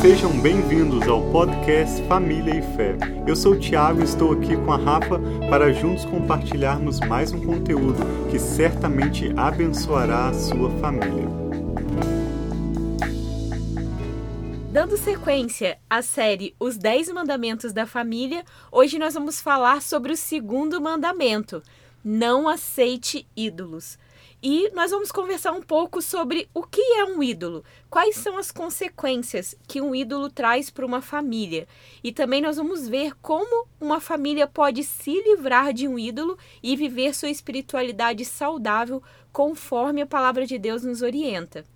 Sejam bem-vindos ao podcast Família e Fé. Eu sou o Tiago e estou aqui com a Rafa para juntos compartilharmos mais um conteúdo que certamente abençoará a sua família. Dando sequência à série Os Dez Mandamentos da Família, hoje nós vamos falar sobre o segundo mandamento: não aceite ídolos. E nós vamos conversar um pouco sobre o que é um ídolo, quais são as consequências que um ídolo traz para uma família. E também nós vamos ver como uma família pode se livrar de um ídolo e viver sua espiritualidade saudável conforme a palavra de Deus nos orienta.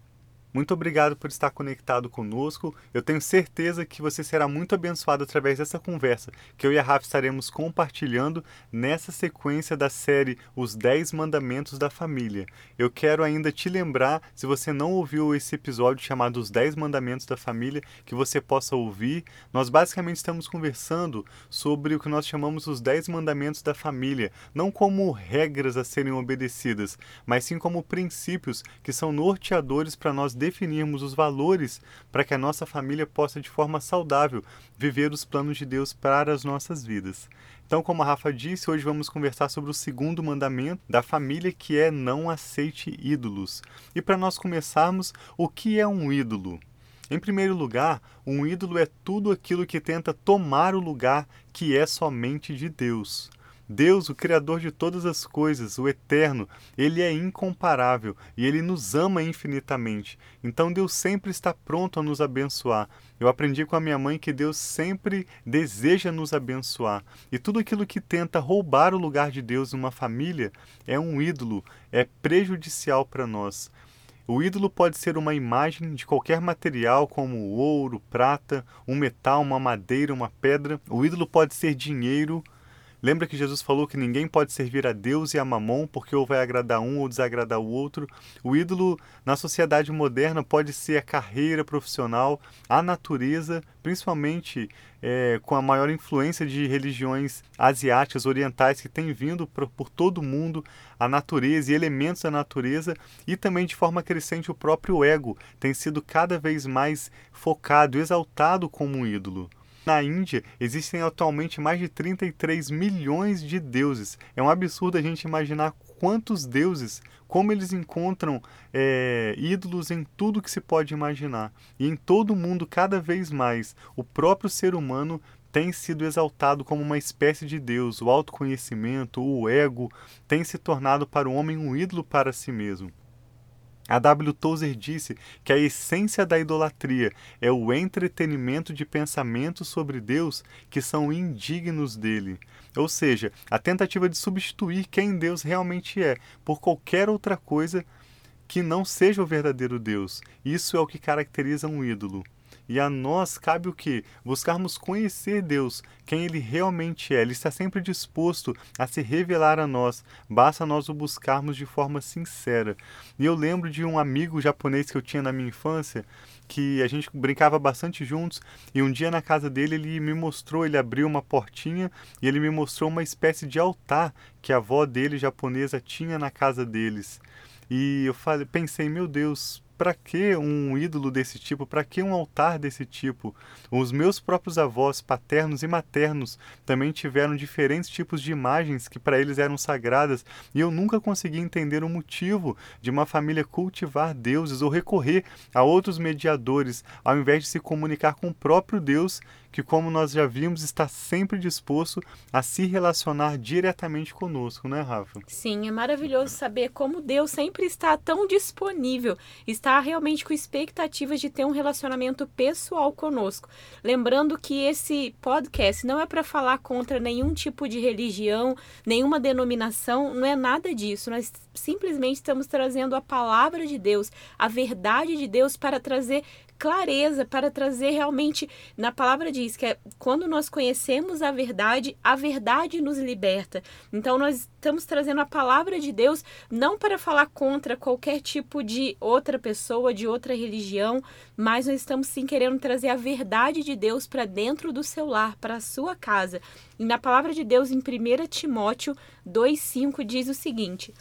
Muito obrigado por estar conectado conosco. Eu tenho certeza que você será muito abençoado através dessa conversa que eu e a Rafa estaremos compartilhando nessa sequência da série Os 10 Mandamentos da Família. Eu quero ainda te lembrar, se você não ouviu esse episódio chamado Os 10 Mandamentos da Família, que você possa ouvir. Nós basicamente estamos conversando sobre o que nós chamamos os 10 Mandamentos da Família, não como regras a serem obedecidas, mas sim como princípios que são norteadores para nós definirmos os valores para que a nossa família possa, de forma saudável, viver os planos de Deus para as nossas vidas. Então, como a Rafa disse, hoje vamos conversar sobre o segundo mandamento da família, que é não aceite ídolos. E para nós começarmos, o que é um ídolo? Em primeiro lugar, um ídolo é tudo aquilo que tenta tomar o lugar que é somente de Deus. Deus, o Criador de todas as coisas, o Eterno, ele é incomparável e ele nos ama infinitamente. Então Deus sempre está pronto a nos abençoar. Eu aprendi com a minha mãe que Deus sempre deseja nos abençoar. E tudo aquilo que tenta roubar o lugar de Deus numa família é um ídolo, é prejudicial para nós. O ídolo pode ser uma imagem de qualquer material, como ouro, prata, um metal, uma madeira, uma pedra. O ídolo pode ser dinheiro, Lembra que Jesus falou que ninguém pode servir a Deus e a Mamon porque ou vai agradar um ou desagradar o outro? O ídolo na sociedade moderna pode ser a carreira profissional, a natureza, principalmente é, com a maior influência de religiões asiáticas, orientais que têm vindo por, por todo o mundo, a natureza e elementos da natureza, e também de forma crescente o próprio ego tem sido cada vez mais focado, exaltado como um ídolo. Na Índia, existem atualmente mais de 33 milhões de deuses. É um absurdo a gente imaginar quantos deuses, como eles encontram é, ídolos em tudo que se pode imaginar. E em todo o mundo, cada vez mais, o próprio ser humano tem sido exaltado como uma espécie de Deus. O autoconhecimento, o ego, tem se tornado para o homem um ídolo para si mesmo. A W. Tozer disse que a essência da idolatria é o entretenimento de pensamentos sobre Deus que são indignos dele. Ou seja, a tentativa de substituir quem Deus realmente é por qualquer outra coisa que não seja o verdadeiro Deus. Isso é o que caracteriza um ídolo. E a nós cabe o que? Buscarmos conhecer Deus, quem Ele realmente é. Ele está sempre disposto a se revelar a nós, basta nós o buscarmos de forma sincera. E eu lembro de um amigo japonês que eu tinha na minha infância, que a gente brincava bastante juntos, e um dia na casa dele ele me mostrou, ele abriu uma portinha e ele me mostrou uma espécie de altar que a avó dele japonesa tinha na casa deles. E eu falei, pensei, meu Deus, para que um ídolo desse tipo? Para que um altar desse tipo? Os meus próprios avós, paternos e maternos, também tiveram diferentes tipos de imagens que para eles eram sagradas, e eu nunca consegui entender o motivo de uma família cultivar deuses ou recorrer a outros mediadores, ao invés de se comunicar com o próprio Deus que, como nós já vimos, está sempre disposto a se relacionar diretamente conosco, né, Rafa? Sim, é maravilhoso saber como Deus sempre está tão disponível, está realmente com expectativas de ter um relacionamento pessoal conosco. Lembrando que esse podcast não é para falar contra nenhum tipo de religião, nenhuma denominação, não é nada disso. Nós simplesmente estamos trazendo a palavra de Deus, a verdade de Deus para trazer clareza para trazer realmente, na palavra diz que é quando nós conhecemos a verdade, a verdade nos liberta. Então nós estamos trazendo a palavra de Deus não para falar contra qualquer tipo de outra pessoa, de outra religião, mas nós estamos sim querendo trazer a verdade de Deus para dentro do seu lar, para a sua casa. E na palavra de Deus em 1 Timóteo 2:5 diz o seguinte: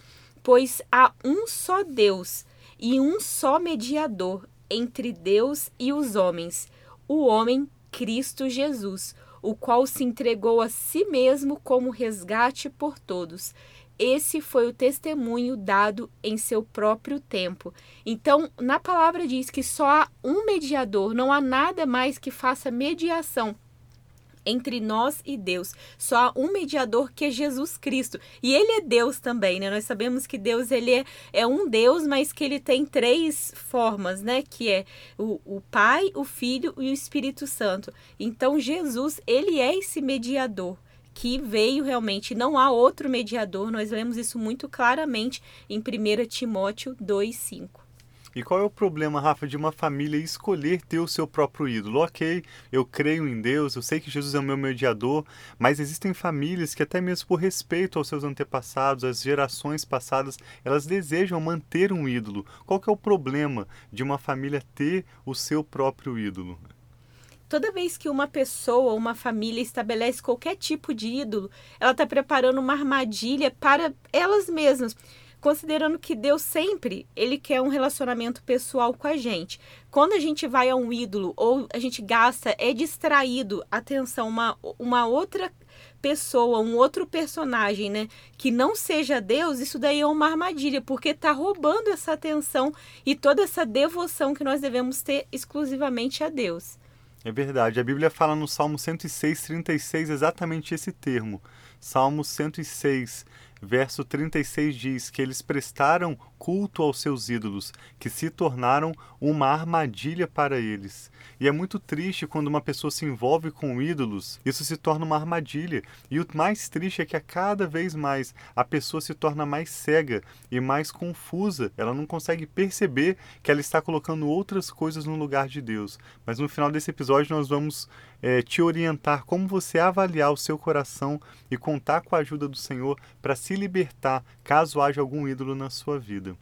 Pois há um só Deus e um só mediador entre Deus e os homens, o homem Cristo Jesus, o qual se entregou a si mesmo como resgate por todos. Esse foi o testemunho dado em seu próprio tempo. Então, na palavra diz que só há um mediador, não há nada mais que faça mediação entre nós e Deus. Só há um mediador que é Jesus Cristo. E ele é Deus também, né? Nós sabemos que Deus ele é, é um Deus, mas que ele tem três formas, né? Que é o, o Pai, o Filho e o Espírito Santo. Então Jesus, ele é esse mediador que veio realmente, não há outro mediador, nós lemos isso muito claramente em 1 Timóteo 2,5. E qual é o problema, Rafa, de uma família escolher ter o seu próprio ídolo? Ok, eu creio em Deus, eu sei que Jesus é o meu mediador, mas existem famílias que, até mesmo por respeito aos seus antepassados, às gerações passadas, elas desejam manter um ídolo. Qual que é o problema de uma família ter o seu próprio ídolo? toda vez que uma pessoa, uma família estabelece qualquer tipo de ídolo, ela está preparando uma armadilha para elas mesmas considerando que Deus sempre ele quer um relacionamento pessoal com a gente. Quando a gente vai a um ídolo ou a gente gasta, é distraído, atenção, uma, uma outra pessoa, um outro personagem, né, que não seja Deus, isso daí é uma armadilha, porque está roubando essa atenção e toda essa devoção que nós devemos ter exclusivamente a Deus. É verdade. A Bíblia fala no Salmo 106, 36 exatamente esse termo. Salmo 106, verso 36 diz que eles prestaram culto aos seus ídolos, que se tornaram uma armadilha para eles. E é muito triste quando uma pessoa se envolve com ídolos, isso se torna uma armadilha. E o mais triste é que a cada vez mais a pessoa se torna mais cega e mais confusa. Ela não consegue perceber que ela está colocando outras coisas no lugar de Deus. Mas no final desse episódio nós vamos é, te orientar como você avaliar o seu coração e contar com a ajuda do Senhor para se libertar caso haja algum ídolo na sua vida.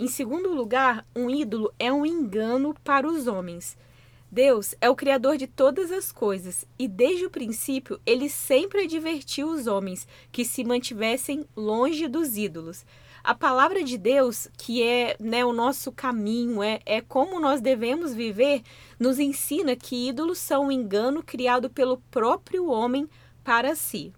Em segundo lugar, um ídolo é um engano para os homens. Deus é o Criador de todas as coisas e, desde o princípio, ele sempre advertiu os homens que se mantivessem longe dos ídolos. A palavra de Deus, que é né, o nosso caminho, é, é como nós devemos viver, nos ensina que ídolos são um engano criado pelo próprio homem para si.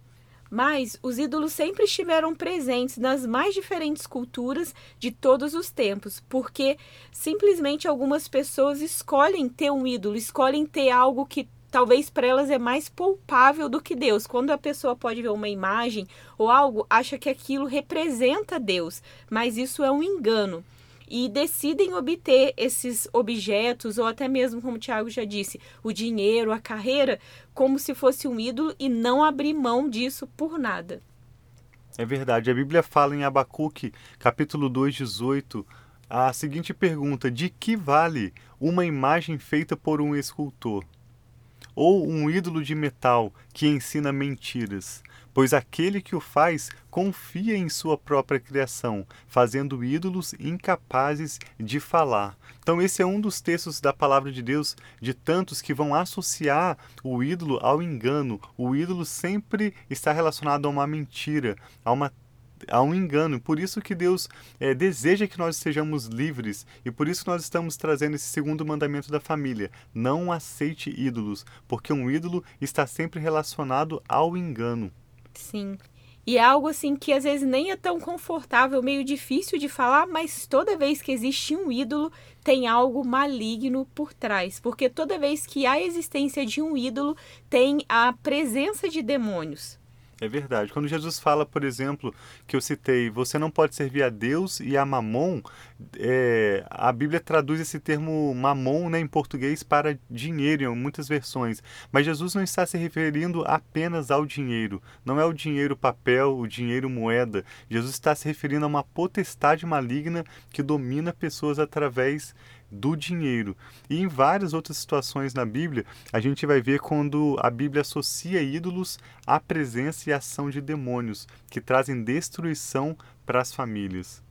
Mas os ídolos sempre estiveram presentes nas mais diferentes culturas de todos os tempos, porque simplesmente algumas pessoas escolhem ter um ídolo, escolhem ter algo que talvez para elas é mais poupável do que Deus. Quando a pessoa pode ver uma imagem ou algo, acha que aquilo representa Deus, mas isso é um engano e decidem obter esses objetos, ou até mesmo, como o Tiago já disse, o dinheiro, a carreira, como se fosse um ídolo e não abrir mão disso por nada. É verdade. A Bíblia fala em Abacuque, capítulo 2, 18, a seguinte pergunta: De que vale uma imagem feita por um escultor? Ou um ídolo de metal que ensina mentiras? Pois aquele que o faz confia em sua própria criação, fazendo ídolos incapazes de falar. Então, esse é um dos textos da palavra de Deus, de tantos que vão associar o ídolo ao engano. O ídolo sempre está relacionado a uma mentira, a uma a um engano. Por isso que Deus é, deseja que nós sejamos livres e por isso nós estamos trazendo esse segundo mandamento da família: não aceite ídolos, porque um ídolo está sempre relacionado ao engano. Sim. E é algo assim que às vezes nem é tão confortável, meio difícil de falar, mas toda vez que existe um ídolo, tem algo maligno por trás. Porque toda vez que há existência de um ídolo, tem a presença de demônios. É verdade. Quando Jesus fala, por exemplo, que eu citei, você não pode servir a Deus e a Mamon, é, a Bíblia traduz esse termo Mamon né, em português para dinheiro em muitas versões. Mas Jesus não está se referindo apenas ao dinheiro. Não é o dinheiro papel, o dinheiro moeda. Jesus está se referindo a uma potestade maligna que domina pessoas através do dinheiro. E em várias outras situações na Bíblia, a gente vai ver quando a Bíblia associa ídolos à presença e ação de demônios, que trazem destruição para as famílias.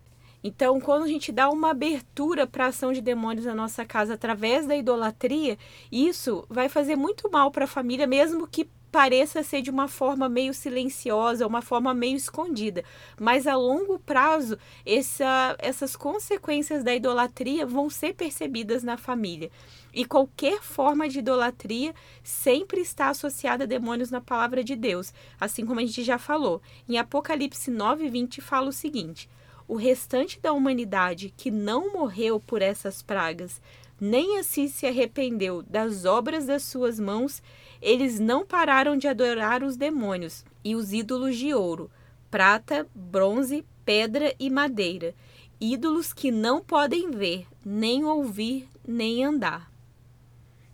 Então, quando a gente dá uma abertura para a ação de demônios na nossa casa através da idolatria, isso vai fazer muito mal para a família, mesmo que pareça ser de uma forma meio silenciosa, uma forma meio escondida, mas a longo prazo essa, essas consequências da idolatria vão ser percebidas na família. E qualquer forma de idolatria sempre está associada a demônios na palavra de Deus, assim como a gente já falou. Em Apocalipse 9:20 fala o seguinte: O restante da humanidade que não morreu por essas pragas, nem assim se arrependeu das obras das suas mãos, eles não pararam de adorar os demônios e os ídolos de ouro, prata, bronze, pedra e madeira, ídolos que não podem ver, nem ouvir, nem andar.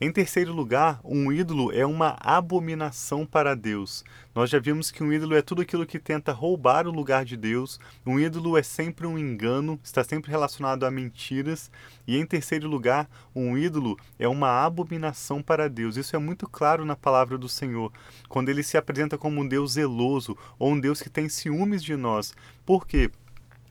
Em terceiro lugar, um ídolo é uma abominação para Deus. Nós já vimos que um ídolo é tudo aquilo que tenta roubar o lugar de Deus. Um ídolo é sempre um engano, está sempre relacionado a mentiras. E em terceiro lugar, um ídolo é uma abominação para Deus. Isso é muito claro na palavra do Senhor, quando ele se apresenta como um Deus zeloso ou um Deus que tem ciúmes de nós. Por quê?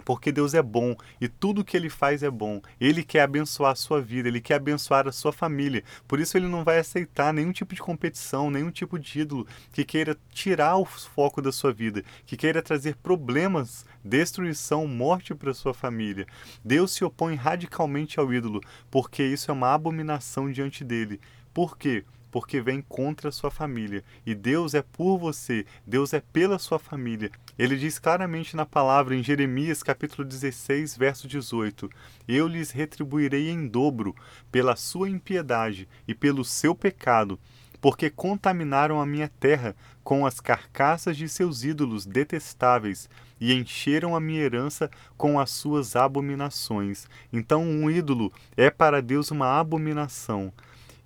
Porque Deus é bom e tudo que ele faz é bom. Ele quer abençoar a sua vida, ele quer abençoar a sua família. Por isso ele não vai aceitar nenhum tipo de competição, nenhum tipo de ídolo que queira tirar o foco da sua vida, que queira trazer problemas, destruição, morte para sua família. Deus se opõe radicalmente ao ídolo, porque isso é uma abominação diante dele. Por quê? Porque vem contra a sua família. E Deus é por você, Deus é pela sua família. Ele diz claramente na palavra em Jeremias capítulo 16, verso 18: Eu lhes retribuirei em dobro pela sua impiedade e pelo seu pecado, porque contaminaram a minha terra com as carcaças de seus ídolos detestáveis e encheram a minha herança com as suas abominações. Então, um ídolo é para Deus uma abominação.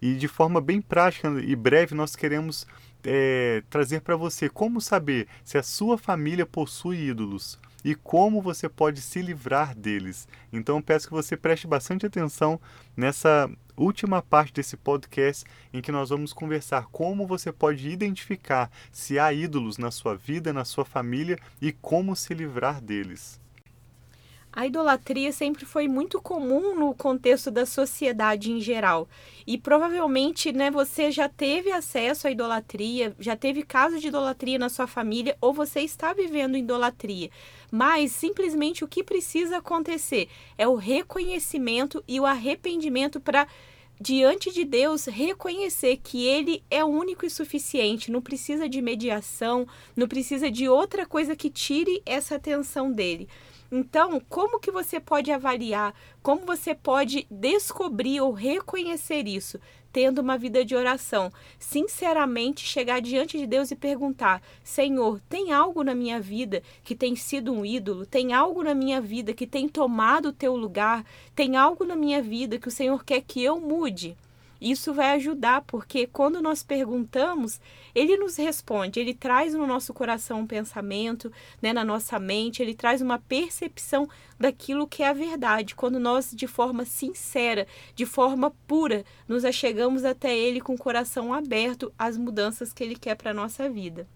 E de forma bem prática e breve, nós queremos é, trazer para você como saber se a sua família possui ídolos e como você pode se livrar deles. Então peço que você preste bastante atenção nessa última parte desse podcast em que nós vamos conversar como você pode identificar se há ídolos na sua vida, na sua família e como se livrar deles. A idolatria sempre foi muito comum no contexto da sociedade em geral. E provavelmente, né, você já teve acesso à idolatria, já teve caso de idolatria na sua família ou você está vivendo idolatria. Mas simplesmente o que precisa acontecer é o reconhecimento e o arrependimento para diante de Deus reconhecer que ele é único e suficiente, não precisa de mediação, não precisa de outra coisa que tire essa atenção dele. Então, como que você pode avaliar, como você pode descobrir ou reconhecer isso? Tendo uma vida de oração, sinceramente chegar diante de Deus e perguntar: Senhor, tem algo na minha vida que tem sido um ídolo? Tem algo na minha vida que tem tomado o teu lugar? Tem algo na minha vida que o Senhor quer que eu mude? Isso vai ajudar, porque quando nós perguntamos, ele nos responde, ele traz no nosso coração um pensamento, né, na nossa mente, ele traz uma percepção daquilo que é a verdade. Quando nós, de forma sincera, de forma pura, nos achegamos até ele com o coração aberto às mudanças que ele quer para a nossa vida.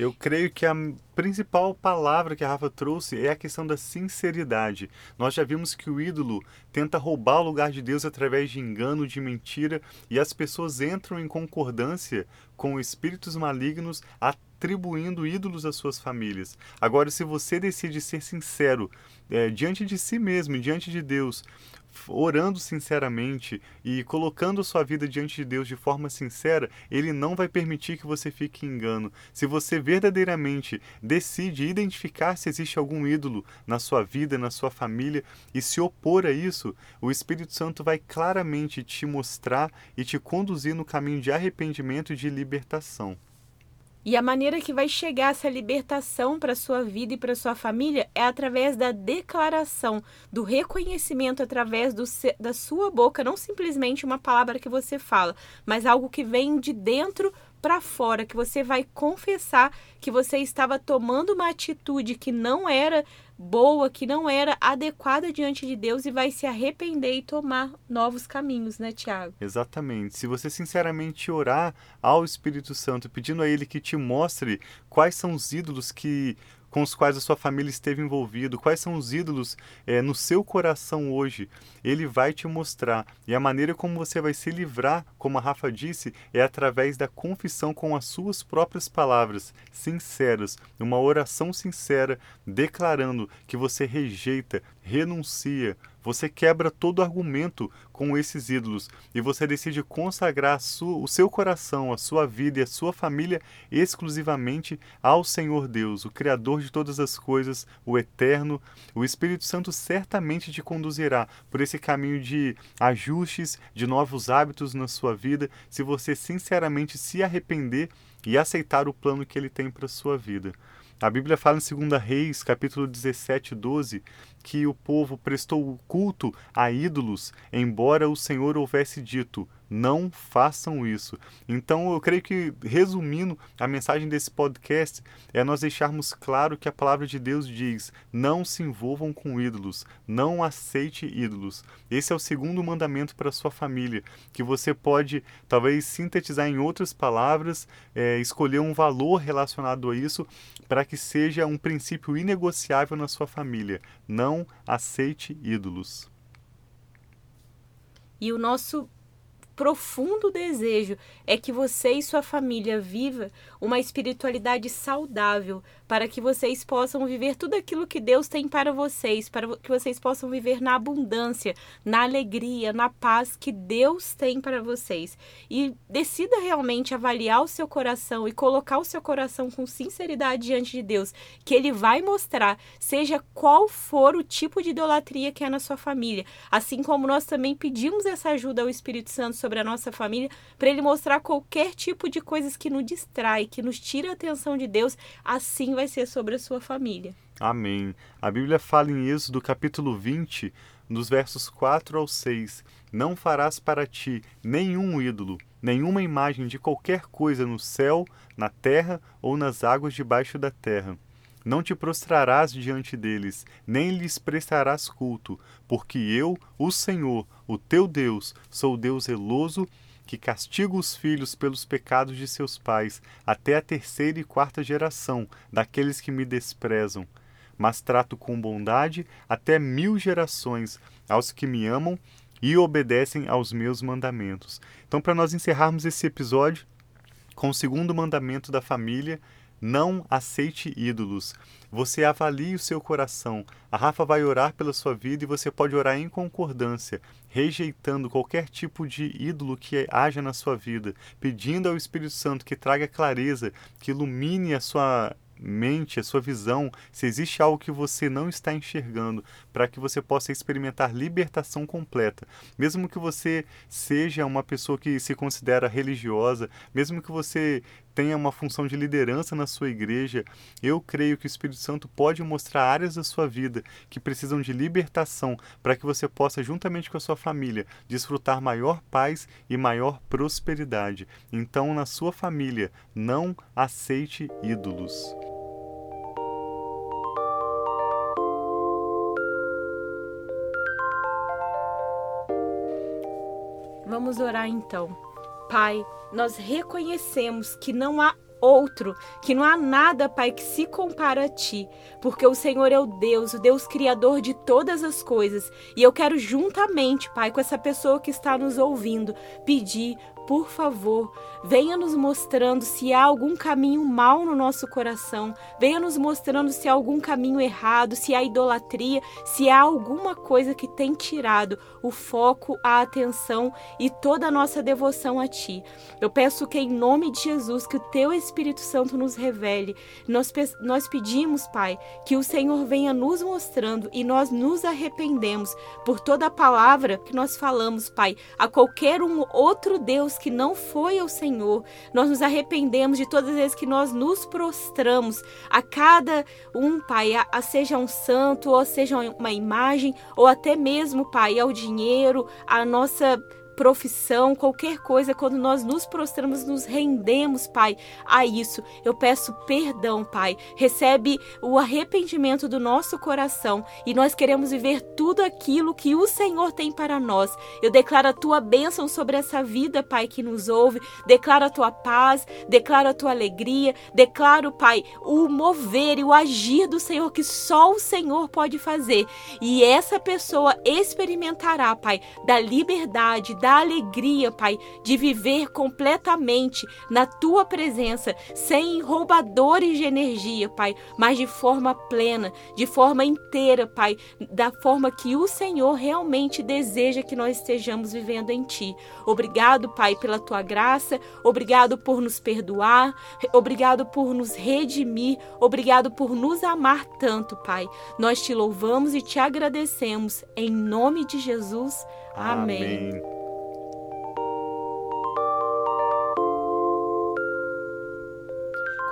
Eu creio que a principal palavra que a Rafa trouxe é a questão da sinceridade. Nós já vimos que o ídolo tenta roubar o lugar de Deus através de engano, de mentira, e as pessoas entram em concordância com espíritos malignos atribuindo ídolos às suas famílias. Agora, se você decide ser sincero é, diante de si mesmo, diante de Deus, orando sinceramente e colocando sua vida diante de Deus de forma sincera, Ele não vai permitir que você fique em engano. Se você verdadeiramente decide identificar se existe algum ídolo na sua vida, na sua família e se opor a isso, o Espírito Santo vai claramente te mostrar e te conduzir no caminho de arrependimento e de libertação. E a maneira que vai chegar essa libertação para sua vida e para sua família é através da declaração, do reconhecimento através do, da sua boca, não simplesmente uma palavra que você fala, mas algo que vem de dentro fora, que você vai confessar que você estava tomando uma atitude que não era boa, que não era adequada diante de Deus e vai se arrepender e tomar novos caminhos, né, Tiago? Exatamente. Se você sinceramente orar ao Espírito Santo, pedindo a ele que te mostre quais são os ídolos que com os quais a sua família esteve envolvido, quais são os ídolos é, no seu coração hoje. Ele vai te mostrar. E a maneira como você vai se livrar, como a Rafa disse, é através da confissão com as suas próprias palavras, sinceras, uma oração sincera, declarando que você rejeita, renuncia, você quebra todo argumento com esses ídolos e você decide consagrar sua, o seu coração, a sua vida e a sua família exclusivamente ao Senhor Deus, o Criador de todas as coisas, o Eterno. O Espírito Santo certamente te conduzirá por esse caminho de ajustes, de novos hábitos na sua vida, se você sinceramente se arrepender e aceitar o plano que ele tem para sua vida. A Bíblia fala em 2 Reis, capítulo 17, 12, que o povo prestou culto a ídolos, embora o Senhor houvesse dito: não façam isso. Então, eu creio que, resumindo, a mensagem desse podcast é nós deixarmos claro que a palavra de Deus diz: não se envolvam com ídolos, não aceite ídolos. Esse é o segundo mandamento para sua família, que você pode, talvez, sintetizar em outras palavras, é, escolher um valor relacionado a isso, para que seja um princípio inegociável na sua família. Não aceite ídolos. E o nosso profundo desejo é que você e sua família viva uma espiritualidade saudável, para que vocês possam viver tudo aquilo que Deus tem para vocês, para que vocês possam viver na abundância, na alegria, na paz que Deus tem para vocês. E decida realmente avaliar o seu coração e colocar o seu coração com sinceridade diante de Deus, que ele vai mostrar, seja qual for o tipo de idolatria que é na sua família, assim como nós também pedimos essa ajuda ao Espírito Santo sobre a nossa família, para ele mostrar qualquer tipo de coisas que nos distrai, que nos tira a atenção de Deus, assim vai ser sobre a sua família. Amém. A Bíblia fala em Êxodo capítulo 20, nos versos 4 ao 6: Não farás para ti nenhum ídolo, nenhuma imagem de qualquer coisa no céu, na terra ou nas águas debaixo da terra. Não te prostrarás diante deles, nem lhes prestarás culto, porque eu, o Senhor, o teu Deus, sou Deus zeloso que castiga os filhos pelos pecados de seus pais, até a terceira e quarta geração daqueles que me desprezam. Mas trato com bondade até mil gerações aos que me amam e obedecem aos meus mandamentos. Então, para nós encerrarmos esse episódio com o segundo mandamento da família, não aceite ídolos. Você avalie o seu coração. A Rafa vai orar pela sua vida e você pode orar em concordância, rejeitando qualquer tipo de ídolo que haja na sua vida, pedindo ao Espírito Santo que traga clareza, que ilumine a sua mente, a sua visão, se existe algo que você não está enxergando, para que você possa experimentar libertação completa. Mesmo que você seja uma pessoa que se considera religiosa, mesmo que você tenha uma função de liderança na sua igreja, eu creio que o Espírito Santo pode mostrar áreas da sua vida que precisam de libertação para que você possa, juntamente com a sua família, desfrutar maior paz e maior prosperidade. Então, na sua família, não aceite ídolos. Vamos orar então. Pai, nós reconhecemos que não há outro, que não há nada, Pai, que se compara a ti, porque o Senhor é o Deus, o Deus criador de todas as coisas. E eu quero juntamente, Pai, com essa pessoa que está nos ouvindo, pedir por favor, venha nos mostrando se há algum caminho mal no nosso coração, venha nos mostrando se há algum caminho errado, se há idolatria, se há alguma coisa que tem tirado o foco, a atenção e toda a nossa devoção a Ti. Eu peço que, em nome de Jesus, que o Teu Espírito Santo nos revele. Nós, nós pedimos, Pai, que o Senhor venha nos mostrando e nós nos arrependemos por toda a palavra que nós falamos, Pai, a qualquer um outro Deus que não foi ao Senhor. Nós nos arrependemos de todas as vezes que nós nos prostramos a cada um, Pai, a, a seja um santo, ou seja uma imagem, ou até mesmo, Pai, ao dinheiro, a nossa profissão, qualquer coisa, quando nós nos prostramos, nos rendemos, Pai, a isso. Eu peço perdão, Pai. Recebe o arrependimento do nosso coração e nós queremos viver tudo aquilo que o Senhor tem para nós. Eu declaro a tua bênção sobre essa vida, Pai, que nos ouve. Declaro a tua paz, declaro a tua alegria, declaro, Pai, o mover e o agir do Senhor que só o Senhor pode fazer. E essa pessoa experimentará, Pai, da liberdade, da alegria, Pai, de viver completamente na tua presença, sem roubadores de energia, Pai, mas de forma plena, de forma inteira, Pai, da forma que o Senhor realmente deseja que nós estejamos vivendo em Ti. Obrigado, Pai, pela tua graça, obrigado por nos perdoar, obrigado por nos redimir, obrigado por nos amar tanto, Pai. Nós te louvamos e te agradecemos em nome de Jesus. Amém. Amém.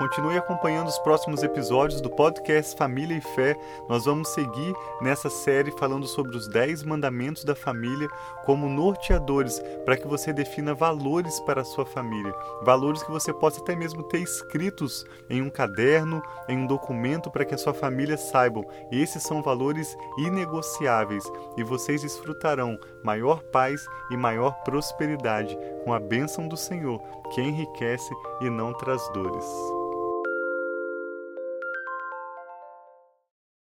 Continue acompanhando os próximos episódios do podcast Família e Fé. Nós vamos seguir nessa série falando sobre os 10 mandamentos da família como norteadores para que você defina valores para a sua família. Valores que você possa até mesmo ter escritos em um caderno, em um documento para que a sua família saibam. Esses são valores inegociáveis e vocês desfrutarão maior paz e maior prosperidade com a bênção do Senhor, que enriquece e não traz dores.